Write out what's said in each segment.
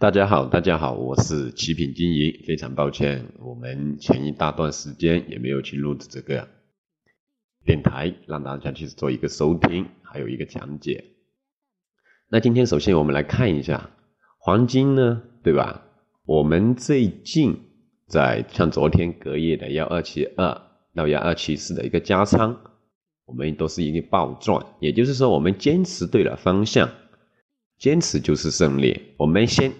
大家好，大家好，我是奇品经营。非常抱歉，我们前一大段时间也没有去录制这个电台，让大家去做一个收听，还有一个讲解。那今天首先我们来看一下黄金呢，对吧？我们最近在像昨天隔夜的幺二七二到幺二七四的一个加仓，我们都是一个暴赚，也就是说我们坚持对了方向，坚持就是胜利。我们先。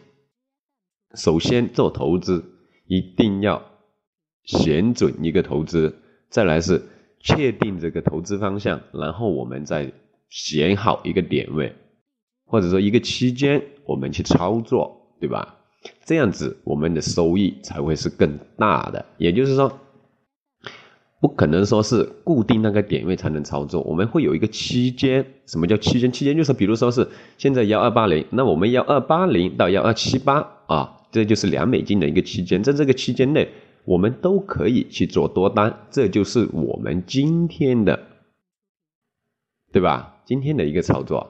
首先做投资一定要选准一个投资，再来是确定这个投资方向，然后我们再选好一个点位，或者说一个区间，我们去操作，对吧？这样子我们的收益才会是更大的。也就是说，不可能说是固定那个点位才能操作，我们会有一个区间。什么叫区间？区间就是比如说是现在幺二八零，那我们幺二八零到幺二七八啊。这就是两美金的一个区间，在这个区间内，我们都可以去做多单，这就是我们今天的，对吧？今天的一个操作。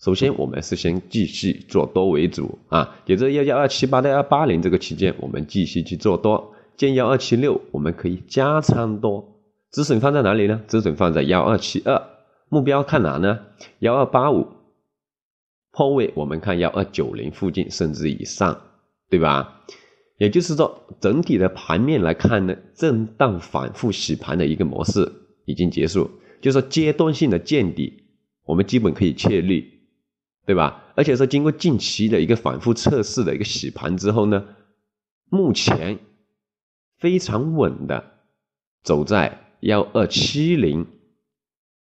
首先，我们是先继续做多为主啊，也就是幺幺二七八到幺八零这个区间，我们继续去做多。见幺二七六，我们可以加仓多，止损放在哪里呢？止损放在幺二七二，目标看哪呢？幺二八五，破位我们看幺二九零附近，甚至以上。对吧？也就是说，整体的盘面来看呢，震荡反复洗盘的一个模式已经结束，就是说阶段性的见底，我们基本可以确立，对吧？而且说经过近期的一个反复测试的一个洗盘之后呢，目前非常稳的走在幺二七零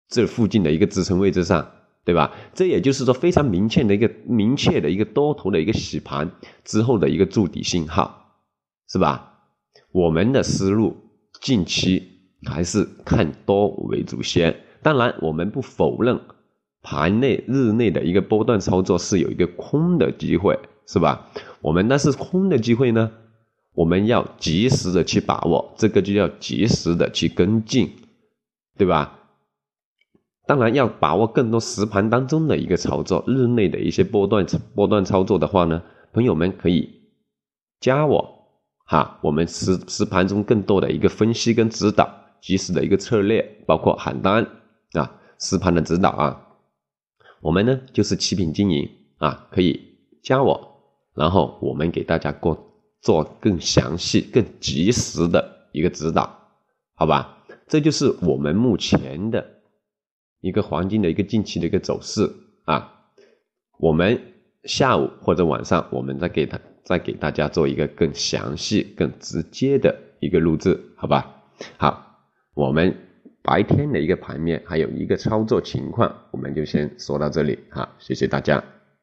这附近的一个支撑位置上。对吧？这也就是说非常明确的一个明确的一个多头的一个洗盘之后的一个筑底信号，是吧？我们的思路近期还是看多为主先。当然，我们不否认盘内日内的一个波段操作是有一个空的机会，是吧？我们那是空的机会呢，我们要及时的去把握，这个就要及时的去跟进，对吧？当然要把握更多实盘当中的一个操作，日内的一些波段波段操作的话呢，朋友们可以加我哈，我们实实盘中更多的一个分析跟指导，及时的一个策略，包括喊单啊，实盘的指导啊，我们呢就是七品经营啊，可以加我，然后我们给大家过做更详细、更及时的一个指导，好吧？这就是我们目前的。一个黄金的一个近期的一个走势啊，我们下午或者晚上，我们再给他再给大家做一个更详细、更直接的一个录制，好吧？好，我们白天的一个盘面还有一个操作情况，我们就先说到这里，哈，谢谢大家。